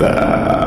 Puta.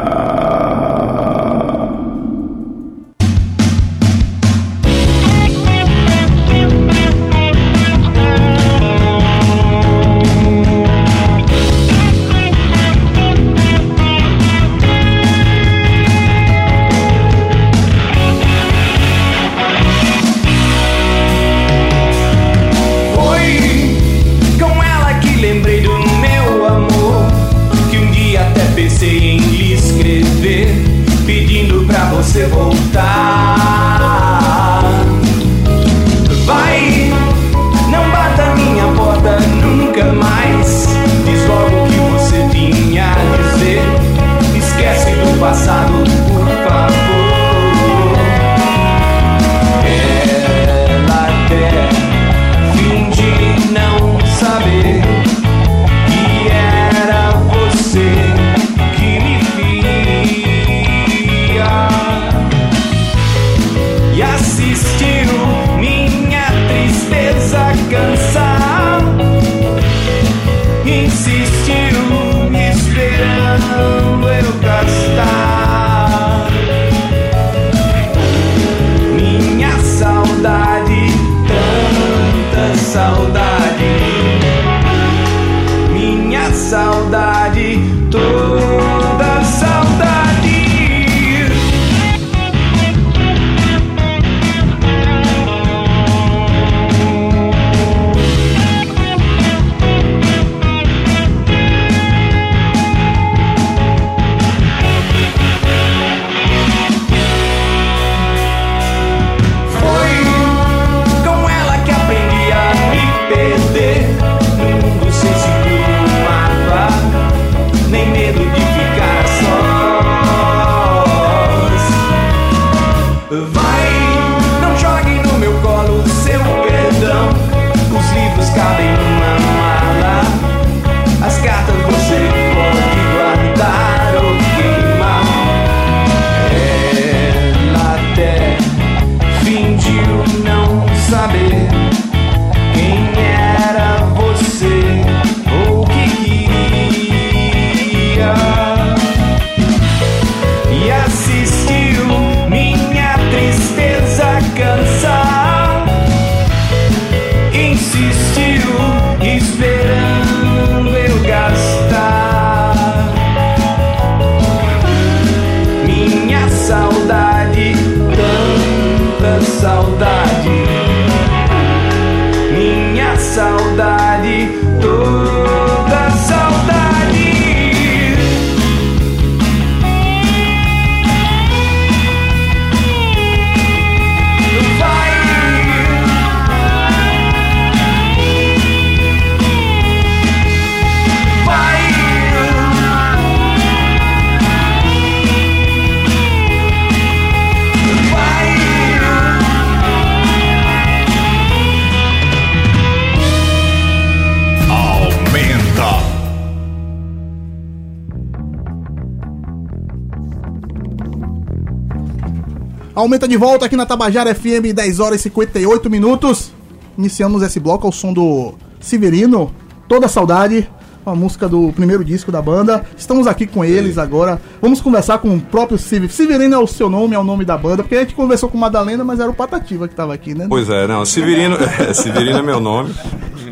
Aumenta de volta aqui na Tabajara FM, 10 horas e 58 minutos. Iniciamos esse bloco ao som do Severino, Toda Saudade, a música do primeiro disco da banda. Estamos aqui com eles agora. Vamos conversar com o próprio Severino. Severino é o seu nome, é o nome da banda, porque a gente conversou com Madalena, mas era o Patativa que estava aqui, né? Pois é, não, Severino, é, Severino é meu nome.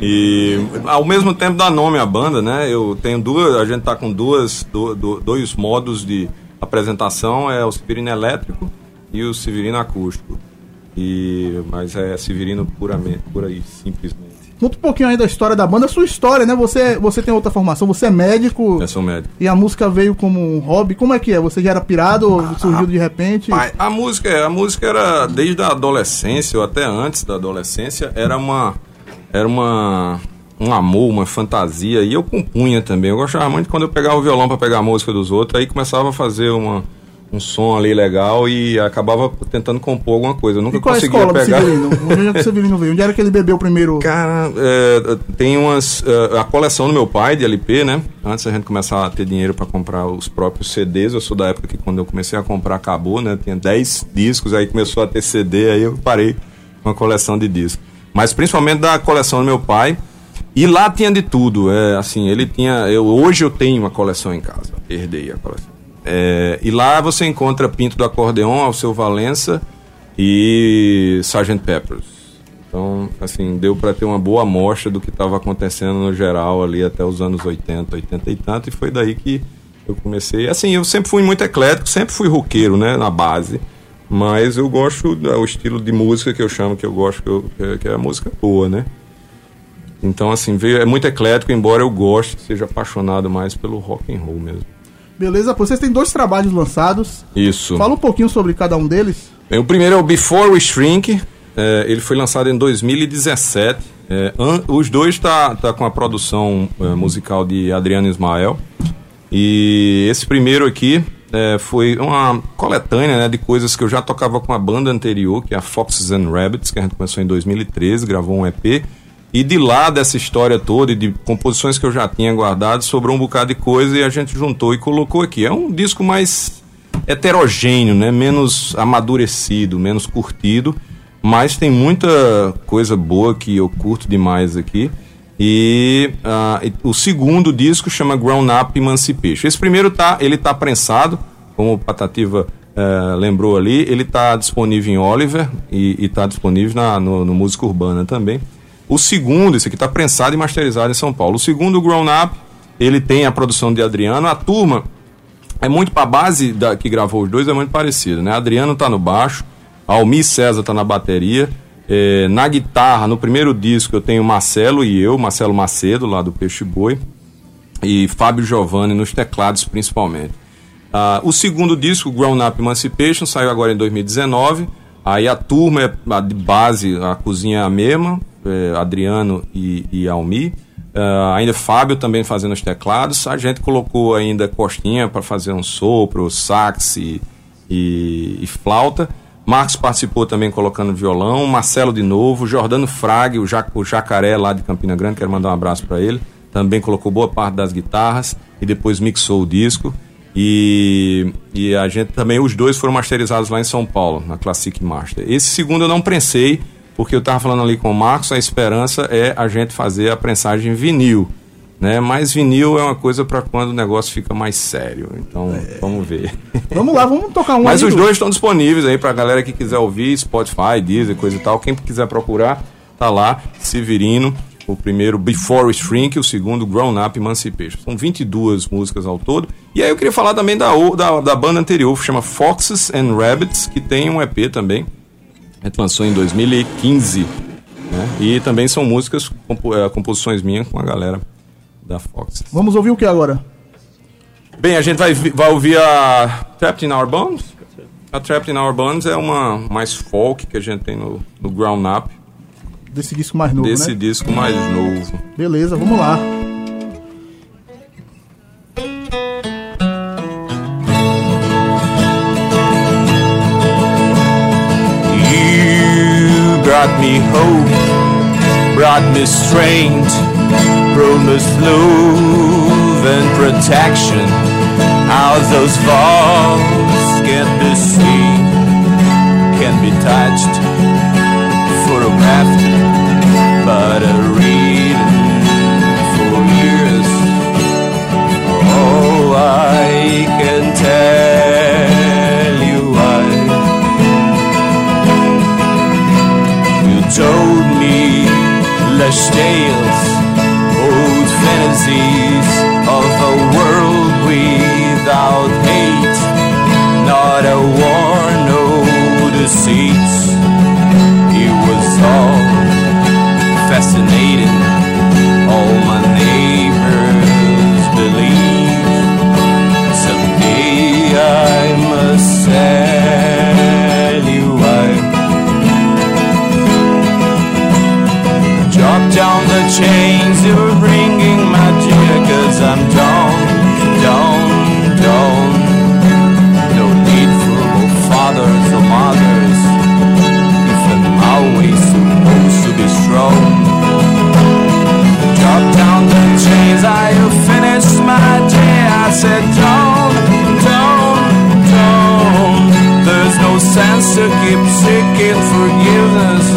E ao mesmo tempo dá nome à banda, né? Eu tenho duas, a gente tá com duas, do, do, dois modos de apresentação, é o Severino elétrico e o Severino acústico. E, mas é Severino puramente, por aí, simplesmente. Conta um pouquinho aí da história da banda, a sua história, né? Você, você tem outra formação, você é médico. Eu sou médico. E a música veio como um hobby. Como é que é? Você já era pirado ou surgiu de repente? A, a música, a música era desde a adolescência ou até antes da adolescência, era uma era uma um amor, uma fantasia e eu compunha também. Eu gostava muito quando eu pegava o violão para pegar a música dos outros, aí começava a fazer uma um som ali legal e acabava tentando compor alguma coisa. Eu nunca e qual conseguia a escola pegar. Severino? Onde é que o Severino veio? Onde era que ele bebeu primeiro? Cara, é, tem umas. É, a coleção do meu pai de LP, né? Antes a gente começar a ter dinheiro para comprar os próprios CDs. Eu sou da época que quando eu comecei a comprar acabou, né? Tinha 10 discos, aí começou a ter CD, aí eu parei com a coleção de discos. Mas principalmente da coleção do meu pai. E lá tinha de tudo. É, assim, ele tinha. Eu, hoje eu tenho uma coleção em casa. herdei a coleção. É, e lá você encontra Pinto do Acordeon, Alceu Valença e Sgt. Peppers. Então, assim, deu para ter uma boa amostra do que estava acontecendo no geral ali até os anos 80, 80 e tanto, e foi daí que eu comecei. Assim, eu sempre fui muito eclético, sempre fui roqueiro, né, na base. Mas eu gosto do estilo de música que eu chamo, que eu gosto, que, eu, que é a música boa, né? Então, assim, veio, é muito eclético, embora eu goste, seja apaixonado mais pelo rock and roll mesmo. Beleza, vocês têm dois trabalhos lançados. Isso. Fala um pouquinho sobre cada um deles. Bem, o primeiro é o Before We Shrink. É, ele foi lançado em 2017. É, an, os dois tá, tá com a produção é, musical de Adriano Ismael. E esse primeiro aqui é, foi uma coletânea né, de coisas que eu já tocava com a banda anterior, que é a Foxes and Rabbits, que a gente começou em 2013, gravou um EP. E de lá dessa história toda e de composições que eu já tinha guardado, sobrou um bocado de coisa e a gente juntou e colocou aqui. É um disco mais heterogêneo, né? menos amadurecido, menos curtido, mas tem muita coisa boa que eu curto demais aqui. E uh, o segundo disco chama Grown Up Emancipation. Esse primeiro tá, ele tá prensado, como o Patativa uh, lembrou ali, ele tá disponível em Oliver e, está disponível na, no, no Música Urbana também. O segundo, esse aqui está prensado e masterizado em São Paulo. O segundo, o Grown Up, ele tem a produção de Adriano. A turma é muito para a base da, que gravou os dois, é muito parecida, né? Adriano está no baixo, Almi César está na bateria. É, na guitarra, no primeiro disco, eu tenho Marcelo e eu, Marcelo Macedo, lá do Peixe Boi, e Fábio Giovanni nos teclados, principalmente. Uh, o segundo disco, Grown Up Emancipation, saiu agora em 2019. Aí a turma é de base, a cozinha é a mesma, é, Adriano e, e Almi. Uh, ainda Fábio também fazendo os teclados. A gente colocou ainda Costinha para fazer um sopro, sax e, e, e, flauta. Marcos participou também colocando violão. Marcelo de novo. Jordano Frag, o, o Jacaré lá de Campina Grande, quero mandar um abraço para ele. Também colocou boa parte das guitarras e depois mixou o disco. E, e a gente também, os dois foram masterizados lá em São Paulo, na Classic Master. Esse segundo eu não prensei, porque eu estava falando ali com o Marcos, a esperança é a gente fazer a prensagem vinil. Né? Mas vinil é uma coisa para quando o negócio fica mais sério. Então, é. vamos ver. Vamos lá, vamos tocar um Mas os dois estão disponíveis aí para a galera que quiser ouvir, Spotify, Deezer, coisa e tal. Quem quiser procurar, tá lá, Severino. O primeiro Before Shrink, o segundo Grown Up Emancipation. São 22 músicas ao todo. E aí eu queria falar também da, da, da banda anterior, que chama Foxes and Rabbits, que tem um EP também, lançou em 2015. Né? E também são músicas, compo é, composições minhas com a galera da Fox. Vamos ouvir o que agora? Bem, a gente vai, vai ouvir a Trapped in Our Bones. A Trapped in Our Bones é uma mais folk que a gente tem no, no Ground Up. Desse disco mais novo, Desse né? disco mais novo. Beleza, vamos lá. Brought me hope, brought me strength, promised love and protection. How those vows can be seen, can be touched, photographed, but a their stale old fantasies. Seeking forgiveness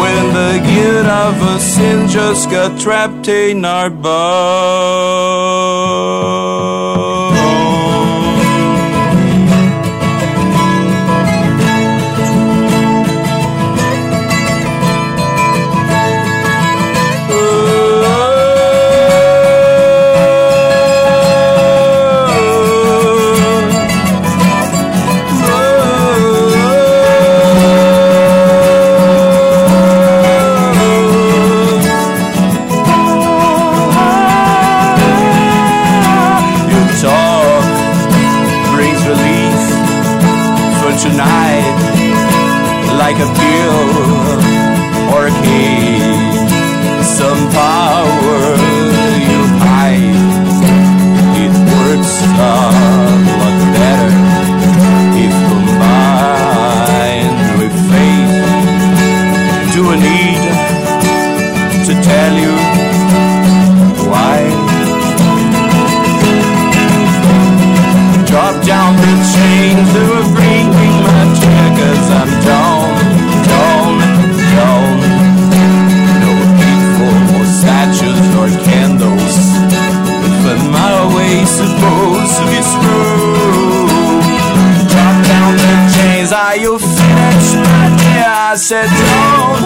when the guilt of a sin just got trapped in our bones. To tell you why? Drop down the chains that were bringing my chair I'm down, down, down. No need for more statues or candles. But my way supposed to be screwed. Drop down the chains, are you finished, my dear? I said down,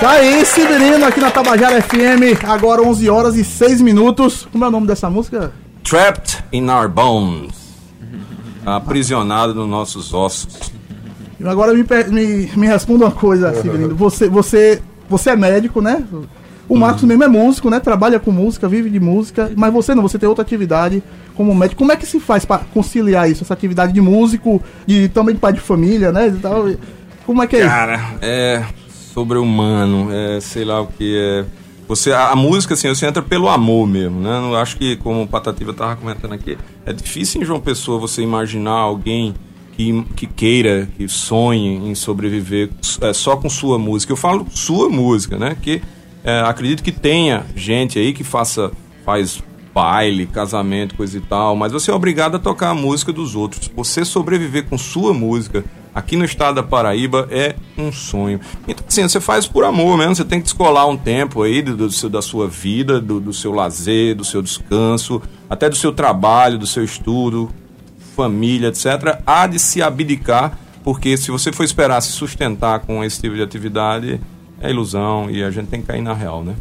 Tá aí, Severino, aqui na Tabajara FM, agora 11 horas e 6 minutos. Como é o nome dessa música? Trapped in Our Bones. Aprisionado nos nossos ossos. Agora me, me, me responda uma coisa, Severino. Você, você, você é médico, né? O Marcos mesmo é músico, né? Trabalha com música, vive de música, mas você não, você tem outra atividade como médico. Como é que se faz para conciliar isso, essa atividade de músico e também de pai de família, né? E tal? Como é que é isso? Cara, é sobre-humano, é sei lá o que é. Você, a, a música, assim, você entra pelo amor mesmo, né? Eu acho que, como o Patativa tava comentando aqui, é difícil em João Pessoa você imaginar alguém que, que queira, que sonhe em sobreviver é, só com sua música. Eu falo sua música, né? Que é, acredito que tenha gente aí que faça, faz baile, casamento, coisa e tal, mas você é obrigado a tocar a música dos outros. Você sobreviver com sua música aqui no estado da Paraíba é um sonho. Então, assim, você faz por amor mesmo, você tem que descolar um tempo aí do, do seu, da sua vida, do, do seu lazer, do seu descanso, até do seu trabalho, do seu estudo, família, etc., há de se abdicar, porque se você for esperar se sustentar com esse tipo de atividade, é ilusão e a gente tem que cair na real, né?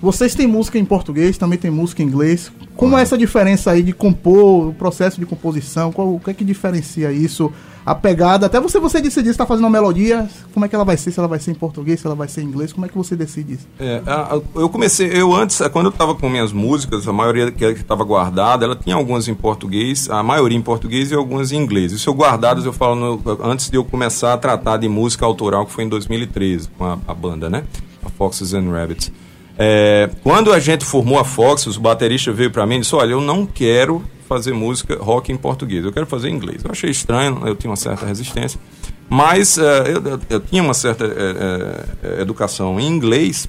Vocês têm música em português, também tem música em inglês. Como é essa diferença aí de compor, o processo de composição? Qual, o que é que diferencia isso? A pegada, até você você decidir se está fazendo uma melodia, como é que ela vai ser? Se ela vai ser em português, se ela vai ser em inglês, como é que você decide isso? É, a- a- eu comecei, eu antes, quando eu estava com minhas músicas, a maioria que estava guardada, ela tinha algumas em português, a maioria em português e algumas em inglês. Isso eu guardadas, eu falo no- antes de eu começar a tratar de música autoral, que foi em 2013, com a, a banda, né? A Foxes and Rabbits. É, quando a gente formou a Foxes, o baterista veio para mim e disse: Olha, eu não quero fazer música rock em português, eu quero fazer em inglês. Eu achei estranho, eu tinha uma certa resistência, mas é, eu, eu- tinha uma certa é, educação em inglês,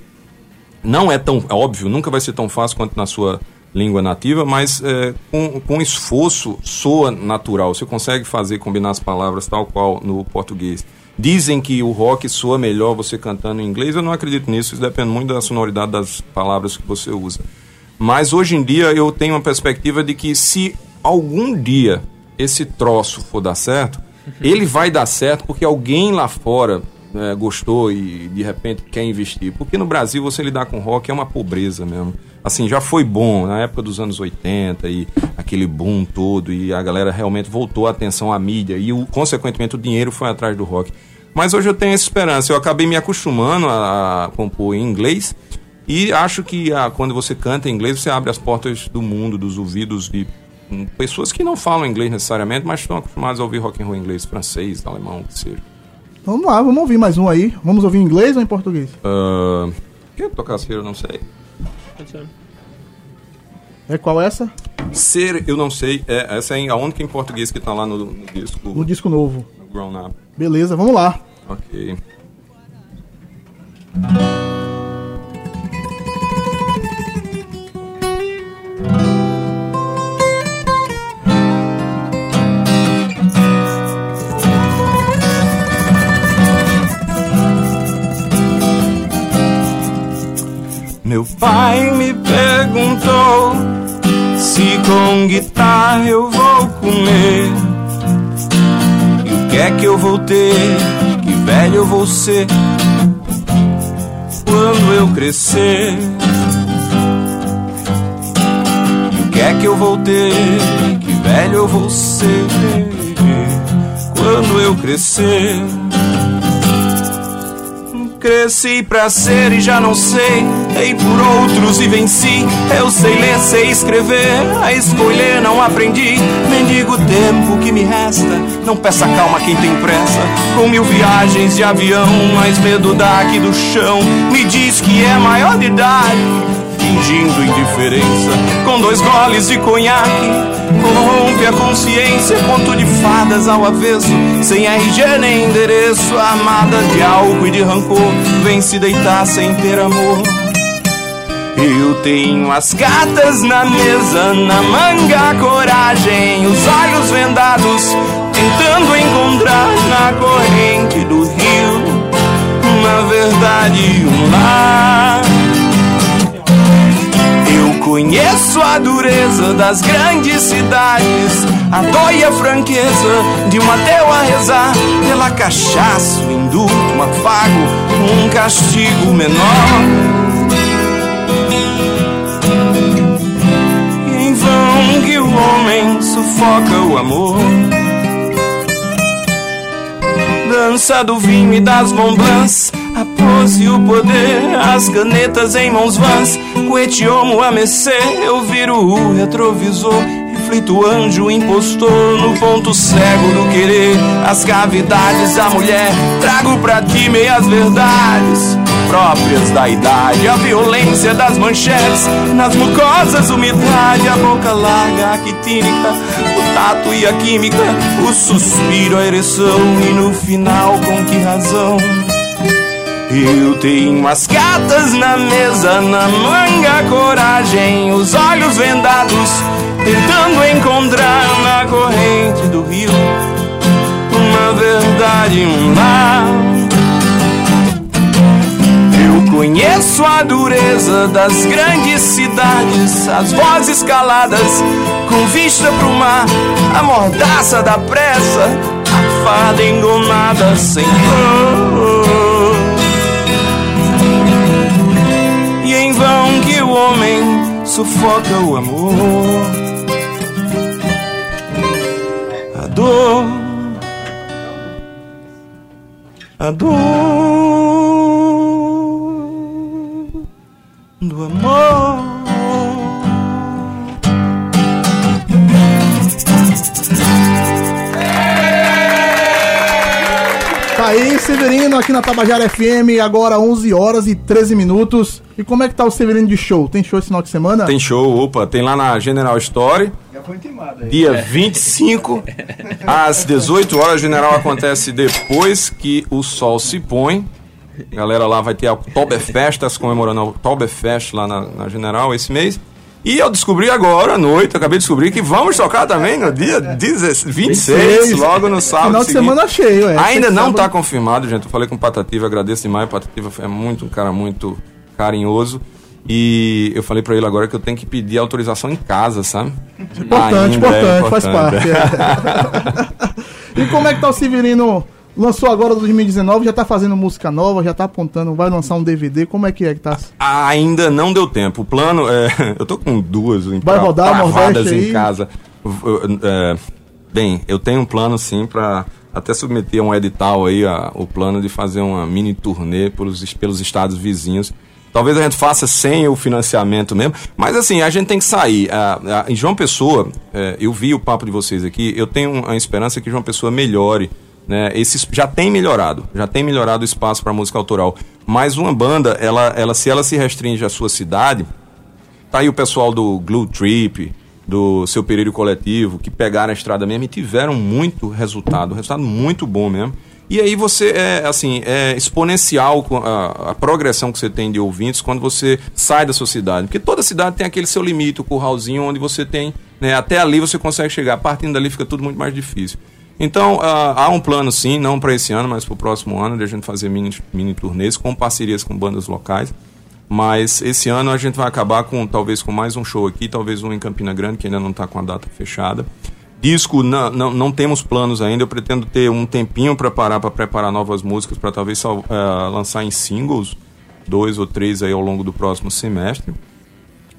não é tão óbvio, nunca vai ser tão fácil quanto na sua língua nativa, mas é, com, com esforço soa natural. Você consegue fazer, combinar as palavras tal qual no português. Dizem que o rock soa melhor você cantando em inglês, eu não acredito nisso, isso depende muito da sonoridade das palavras que você usa. Mas hoje em dia eu tenho uma perspectiva de que se algum dia esse troço for dar certo, ele vai dar certo porque alguém lá fora é, gostou e de repente quer investir. Porque no Brasil você lidar com rock é uma pobreza mesmo. Assim, já foi bom na época dos anos 80 e aquele boom todo e a galera realmente voltou a atenção à mídia e o, consequentemente o dinheiro foi atrás do rock. Mas hoje eu tenho essa esperança. Eu acabei me acostumando a, a compor em inglês e acho que ah, quando você canta em inglês você abre as portas do mundo, dos ouvidos de hum, pessoas que não falam inglês necessariamente, mas estão acostumadas a ouvir rock and roll em inglês, francês, alemão, o que seja. Vamos lá, vamos ouvir mais um aí. Vamos ouvir em inglês ou em português? Uh, quer tocar ser, eu não sei. É qual essa? Ser, eu não sei. É, essa é a única em português que tá lá no, no disco No disco novo. Grown Up. Beleza, vamos lá. Ok. Meu pai me perguntou se com guitarra eu vou comer e o que é que eu vou ter velho eu vou ser quando eu crescer. E o que é que eu vou ter? Que velho eu vou ser quando eu crescer. Cresci pra ser e já não sei. Dei por outros e venci. Eu sei ler, sei escrever. A escolher não aprendi. Mendigo tempo que me resta. Não peça calma quem tem pressa. Com mil viagens de avião, mais medo daqui do chão. Me diz que é maior de idade fingindo indiferença. Com dois goles de conhaque, corrompe a consciência. Conto de fadas ao avesso, sem RG nem endereço. Armada de álcool e de rancor, vem se deitar sem ter amor. Eu tenho as cartas na mesa, na manga a coragem, os olhos vendados, tentando encontrar na corrente do rio, na verdade, um lar. Eu conheço a dureza das grandes cidades, a dor e a franqueza de um ateu a rezar pela cachaça, o indulto, um afago, um castigo menor. Em vão que o homem sufoca o amor. Dança do vinho e das bombans, a pose e o poder, as canetas em mãos vãs, com etiomo a mecer, eu viro o retrovisor, reflito anjo impostor no ponto cego do querer, as cavidades da mulher, trago pra ti meias verdades próprias da idade, a violência das manchetes, nas mucosas umidade, a boca larga, a quitínica, o tato e a química, o suspiro, a ereção e no final com que razão? Eu tenho as cartas na mesa, na manga coragem, os olhos vendados, tentando encontrar na corrente do rio uma verdade, um lar. Eu conheço a dureza das grandes cidades, as vozes caladas, com vista pro mar, a mordaça da pressa, a fada engomada sem homem sufoca o amor, a dor, a dor do amor. Severino, aqui na Tabajara FM, agora 11 horas e 13 minutos. E como é que tá o Severino de show? Tem show esse final de semana? Tem show, opa, tem lá na General Store. Dia 25, às 18 horas. General acontece depois que o sol se põe. A galera lá vai ter a Oktoberfest, tá se comemorando a Oktoberfest lá na, na General esse mês. E eu descobri agora à noite, eu acabei de descobrir que vamos tocar também no dia 16 26, logo no sábado. Final de seguinte. semana cheio, é. Ainda não Sábado- tá confirmado, gente. Eu falei com o Patativa, agradeço demais. O Patativa é muito um cara muito carinhoso. E eu falei pra ele agora que eu tenho que pedir autorização em casa, sabe? Importante, Ainda é importante, faz parte. é. e como é que tá o Severino? Lançou agora 2019, já tá fazendo música nova, já tá apontando, vai lançar um DVD, como é que é que tá? Ainda não deu tempo. O plano é. Eu tô com duas Vai rodar travadas Nordeste aí? em casa. É, bem, eu tenho um plano sim pra até submeter um edital aí, a- o plano de fazer uma mini turnê pelos, pelos estados vizinhos. Talvez a gente faça sem o financiamento mesmo, mas assim, a gente tem que sair. Ah, ah, em João Pessoa, é, eu vi o papo de vocês aqui, eu tenho a esperança que João Pessoa melhore né? Esse já tem melhorado, já tem melhorado o espaço para música autoral. Mas uma banda, ela, ela, se ela se restringe à sua cidade, tá aí o pessoal do Glue Trip, do Seu Pereiro Coletivo, que pegaram a estrada mesmo e tiveram muito resultado, resultado muito bom mesmo. E aí você é assim, é exponencial a, a progressão que você tem de ouvintes quando você sai da sua cidade. Porque toda cidade tem aquele seu limite, o curralzinho onde você tem, né, até ali você consegue chegar, partindo dali fica tudo muito mais difícil. Então, ah, há um plano sim, não para esse ano, mas para o próximo ano, de a gente fazer mini, mini turnês com parcerias com bandas locais. Mas esse ano a gente vai acabar com talvez com mais um show aqui, talvez um em Campina Grande, que ainda não está com a data fechada. Disco, não, não, não temos planos ainda. Eu pretendo ter um tempinho para parar para preparar novas músicas para talvez eh, lançar em singles, dois ou três aí ao longo do próximo semestre.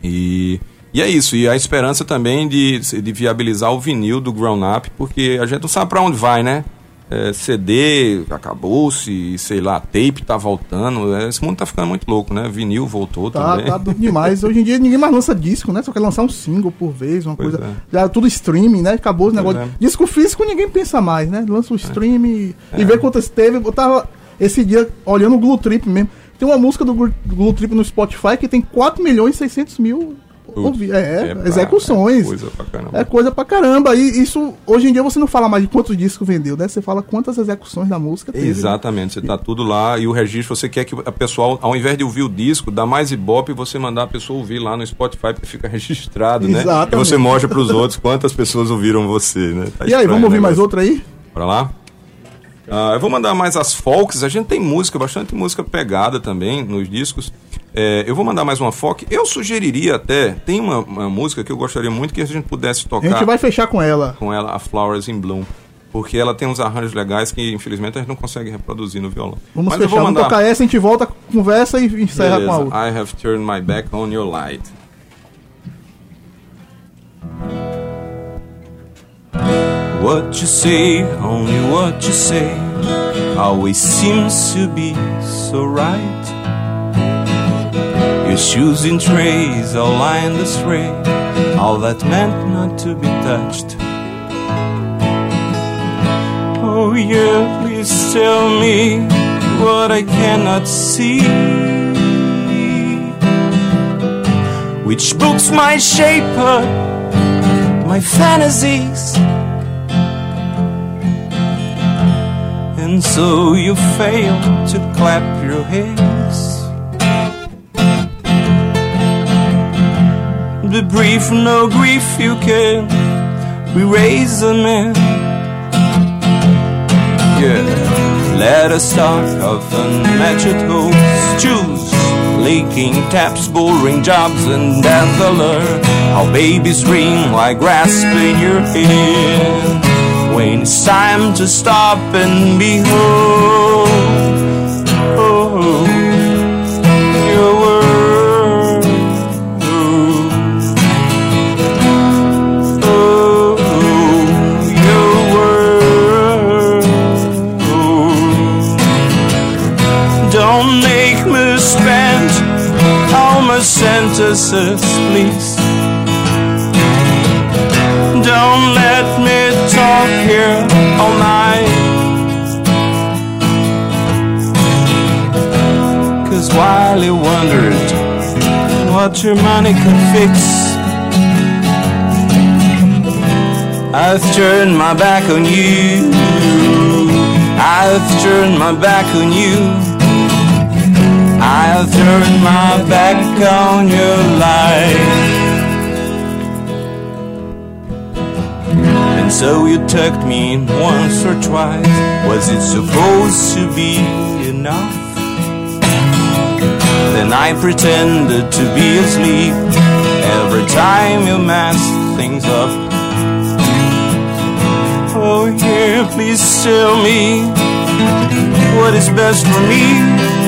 E, e é isso. E a esperança também de, de viabilizar o vinil do Grown Up, porque a gente não sabe para onde vai, né? É, CD acabou-se, sei lá, tape tá voltando. é, esse mundo tá ficando muito louco, né? Vinil voltou Tá, também. tá doido demais. Hoje em dia ninguém mais lança disco, né? Só quer lançar um single por vez, uma Pois coisa. é. Já é tudo streaming, né? Acabou os negócios. é. Disco físico ninguém pensa mais, né? Lança o streaming e vê quantas teve. Eu tava esse dia olhando o Glue Trip mesmo. Tem uma música do Glue Trip no Spotify que tem 4 milhões e 600 mil ouvi- é, pra- execuções. É coisa pra caramba. É coisa pra caramba. E isso, hoje em dia, você não fala mais de quantos discos vendeu, né? Você fala quantas execuções da música teve. né? Exatamente, você tá tudo lá e o registro, você quer que a pessoa, ao invés de ouvir o disco, dá mais ibope e você mandar a pessoa ouvir lá no Spotify porque fica registrado, né? Exatamente. E você mostra pros outros quantas pessoas ouviram você, né? Tá E aí, vamos ouvir mais negócio. outra aí? Bora lá? Ah, eu vou mandar mais as folks. A gente tem música, bastante música pegada também nos discos. É, eu vou mandar mais uma folk. Eu sugeriria até, tem uma, uma música que eu gostaria muito que a gente pudesse A tocar gente vai fechar com ela. com ela, a Flowers in Bloom. Porque ela tem uns arranjos legais que, infelizmente, a gente não consegue reproduzir no violão. Vamos Mas eu fechar, vou vamos mandar. tocar essa, a gente volta, conversa e encerra Beleza. com a outra. I have turned my back on your light. What you say, only what you say, always seems to be so right. Shoes in trays, all lined astray, all that meant not to be touched. Oh, yeah, please tell me what I cannot see. Which books might shape up my fantasies. And so you fail to clap your hands. The brief, no grief, you can erase a man. Yeah, let us talk of unmatched hopes. Choose leaking taps, boring jobs, and dazzler. How babies ring like grasping your hand. When it's time to stop and behold, sentences, please. Don't let me talk here all night. Cause while you wondered what your money could fix, I've turned my back on you. I've turned my back on you. I've turned my back on your life. And so you tucked me in once or twice. Was it supposed to be enough? Then I pretended to be asleep every time you messed things up. Oh, yeah, please tell me what is best for me.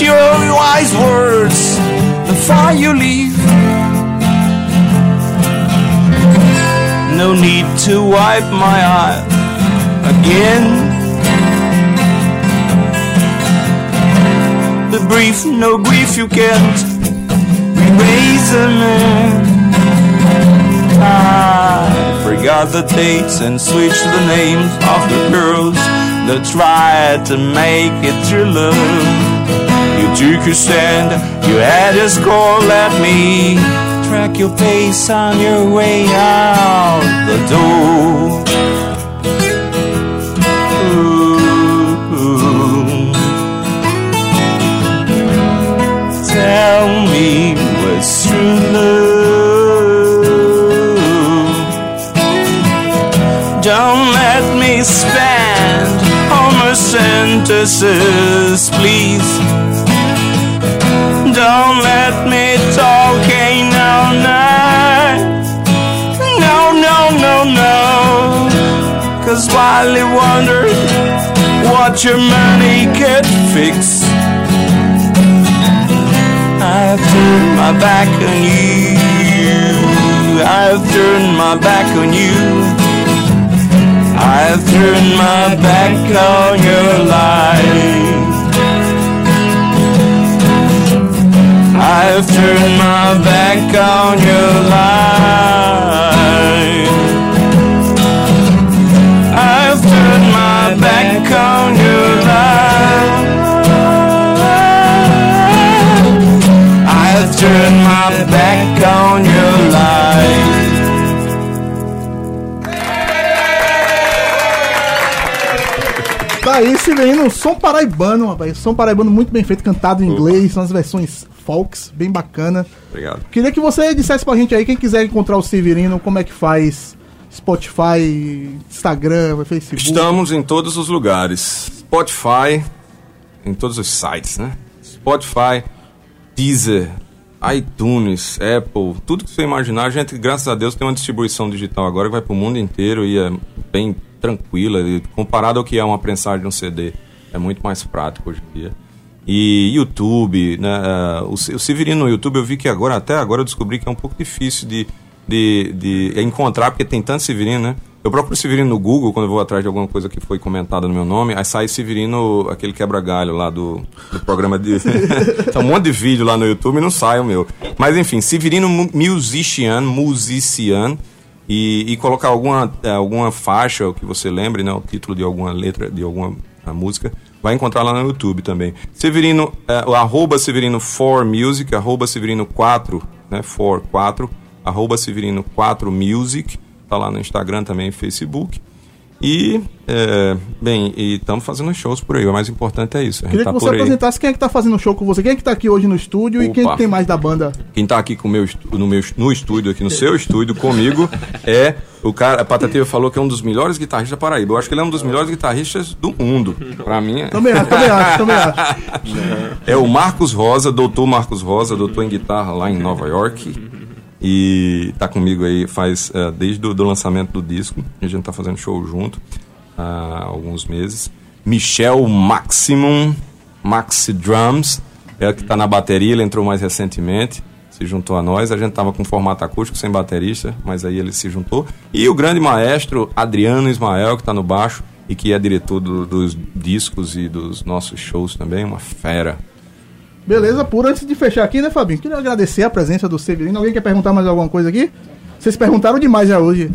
Your wise words before you leave. No need to wipe my eye again. The brief, no grief you can't erase a man. I forgot the dates and switched the names of the girls that tried to make it through love. Your stand, you had a score, let me track your pace on your way out the door. Tell me what's true love. Don't let me spend all my sentences, please. Sadly wondered what your money could fix. I've turned my back on you. I've turned my back on you. I've turned my back on your life. I've turned my back on your life. My back on your life. I've turned my back on your life. Tá aí, Severino, som paraibano, rapaz. Som paraibano muito bem feito, cantado em inglês, são as versões folks, bem bacana. Obrigado. Queria que você dissesse pra gente aí, quem quiser encontrar o Severino, como é que faz? Spotify, Instagram, Facebook. Estamos em todos os lugares. Spotify, em todos os sites, né? Spotify, Deezer, iTunes, Apple, tudo que você imaginar. A gente, graças a Deus, tem uma distribuição digital agora que vai pro mundo inteiro e é bem tranquila. Comparado ao que é uma prensagem de um CD, é muito mais prático hoje em dia. E YouTube, né? o, Se- o Severino no YouTube, eu vi que agora, até agora, eu descobri que é um pouco difícil de, de, de encontrar, porque tem tanto Severino, né? Eu procuro Severino no Google quando eu vou atrás de alguma coisa que foi comentada no meu nome, aí sai Severino, aquele quebra-galho lá do, do programa de. tem um monte de vídeo lá no YouTube e não sai o meu. Mas enfim, Severino Mu- Musician, Musician, e, e colocar alguma, eh, alguma faixa, que você lembre, né? O título de alguma letra, de alguma música, vai encontrar lá no YouTube também. Severino, o arroba Severino 4 Music, arroba Severino 4, né? 4, 4, arroba Severino 4 Music, tá lá no Instagram também, Facebook. E, eh, bem, e estamos fazendo shows por aí. O mais importante é isso. A Queria tá que você apresentasse quem é que tá fazendo show com você, quem é que tá aqui hoje no estúdio e quem é Opa. que tem mais da banda. Quem tá aqui com meu, no, meu, no estúdio, aqui no seu estúdio, comigo, é o cara. A Patativa falou que é um dos melhores guitarristas da Paraíba. Eu acho que ele é um dos melhores guitarristas do mundo. Pra mim, é, Também acho, também acho, também acho. é o Marcos Rosa, doutor Marcos Rosa, doutor em guitarra lá em Nova York. E tá comigo aí faz é, desde o lançamento do disco. A gente tá fazendo show junto há alguns meses. Michel Maximum, Maxi Drums, é que tá na bateria, ele entrou mais recentemente, se juntou a nós. A gente tava com formato acústico, sem baterista, mas aí ele se juntou. E o grande maestro Adriano Ismael, que tá no baixo e que é diretor do- dos discos e dos nossos shows também, uma fera. Beleza, por antes de fechar aqui, né, Fabinho? Queria agradecer a presença do Severino. Alguém quer perguntar mais alguma coisa aqui? Vocês perguntaram demais já hoje.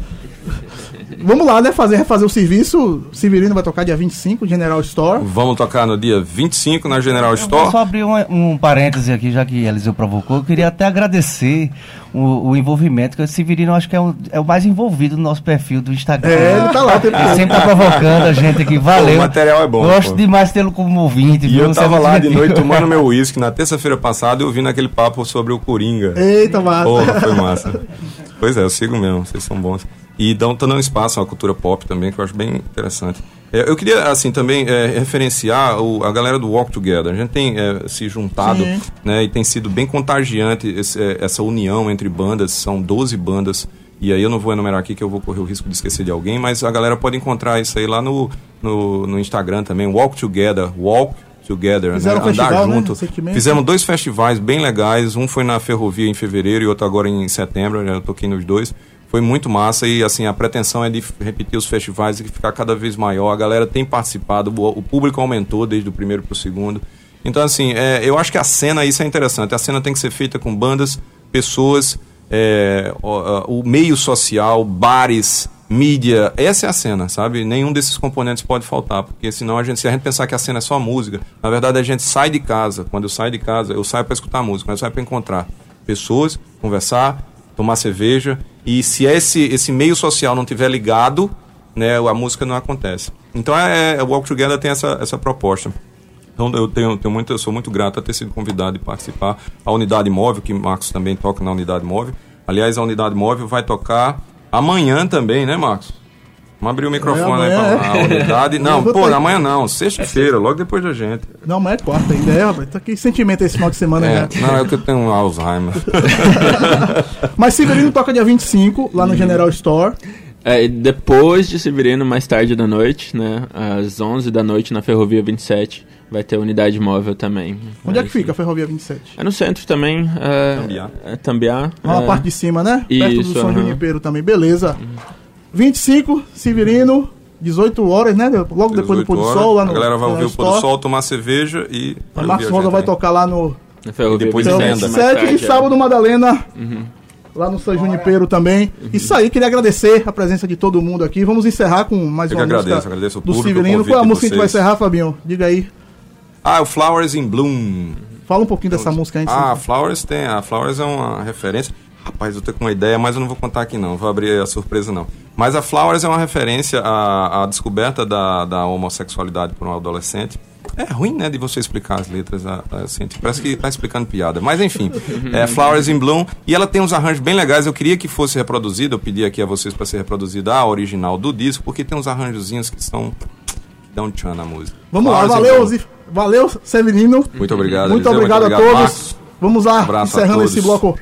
Vamos lá, né? Fazer, refazer o serviço. Severino vai tocar dia 25, General Store. Vamos tocar no dia 25 na General Eu vou Store. só abrir um, um parêntese aqui, já que Eliseu provocou. Eu queria até agradecer o, o envolvimento, que o Severino eu acho que é, o- é o mais envolvido no nosso perfil do Instagram. É, ele tá lá Ele sempre tá provocando a gente aqui. Valeu. O material é bom, Gosto pô. demais de tê-lo como ouvinte. E viu? eu é tava muito lá de noite tomando meu uísque. Na terça-feira passada eu vi naquele papo sobre o Coringa. Eita, massa. Porra, foi massa. Pois é, eu sigo mesmo, vocês são bons. E dão, dando espaço à cultura pop também, que eu acho bem interessante. É, eu queria, assim, também é, referenciar o- a galera do Walk Together. A gente tem é, se juntado, Sim. né, e tem sido bem contagiante esse- é, essa união entre bandas. São 12 bandas. E aí eu não vou enumerar aqui que eu vou correr o risco de esquecer de alguém, mas a galera pode encontrar isso aí lá no, no, no Instagram também, Walk Together, Walk Together, Fizeram né? um andar festival, né, junto. recentemente. Fizemos dois festivais bem legais, um foi na Ferrovia em fevereiro e outro agora em setembro, eu toquei nos dois. Foi muito massa e assim, a pretensão é de repetir os festivais e ficar cada vez maior. A galera tem participado, o, público aumentou desde o primeiro para o segundo. Então, assim, é, eu acho que a cena, isso é interessante. A cena tem que ser feita com bandas, pessoas, é, o, o meio social, bares, mídia. Essa é a cena, sabe? Nenhum desses componentes pode faltar, porque senão a gente, se a gente pensar que a cena é só música, na verdade a gente sai de casa. Quando eu saio de casa, eu saio para escutar música, mas eu saio para encontrar pessoas, conversar, tomar cerveja. E se esse, esse meio social não tiver ligado, né, a música não acontece. Então é, é, o Walk Together tem essa, essa proposta. Então eu tenho, tenho muito, eu sou muito grato a ter sido convidado e participar. A unidade móvel, que Marcos também toca na unidade móvel. Aliás, a unidade móvel vai tocar amanhã também, né, Marcos? Vamos abrir o microfone É, aí amanhã, para a é. unidade. Não, pô, ter- amanhã não, sexta-feira, logo depois da gente. Não, mas é quarta ainda, é, rapaz. Tá que sentimento esse final de semana, É, né? não, é que eu tenho Alzheimer. Mas Severino toca dia 25, lá no General Store. É, e depois de Severino, mais tarde da noite, né? Às 11 da noite na Ferrovia 27, vai ter unidade móvel também. Onde é que Aí, fica a Ferrovia 27? É no centro também. É, Tambiá. É, Tambiá. Lá na é, parte de cima, né? Perto do Isso, São aham. Junipero também, beleza. 25, Severino, 18 horas, né? Logo depois do 18 pôr do sol lá no. A galera vai ouvir o pôr do sol, tomar cerveja e. A a Rosa vai tocar lá no E depois Então, emenda. 27 e é. sábado Madalena. Lá no São Junipero também. Isso aí, queria agradecer a presença de todo mundo aqui. Vamos encerrar com mais Eu uma que agradeço, música agradeço o do público, Severino. o Qual é a música que a gente vai de encerrar, Fabinho? Diga aí. Ah, o Flowers in Bloom. Fala um pouquinho dessa música antes. Ah, a Flowers tem. A Flowers é uma referência. Rapaz, eu tô com uma ideia, mas eu não vou contar aqui não. Vou abrir a surpresa não. Mas a Flowers é uma referência à, à descoberta da, da homossexualidade por um adolescente. É ruim, né, de você explicar as letras a- a- assim, parece que tá explicando piada. Mas enfim, é Flowers in Bloom. E ela tem uns arranjos bem legais. Eu queria que fosse reproduzida, eu pedi aqui a vocês para ser reproduzida a original do disco, porque tem uns arranjozinhos que são. que dão um tchan na música. Vamos lá, Flowers in valeu. Zif- valeu, Severino. Muito obrigado, Muito Eliseu, obrigado a obrigado, todos. Marcos. Vamos lá, a encerrando esse bloco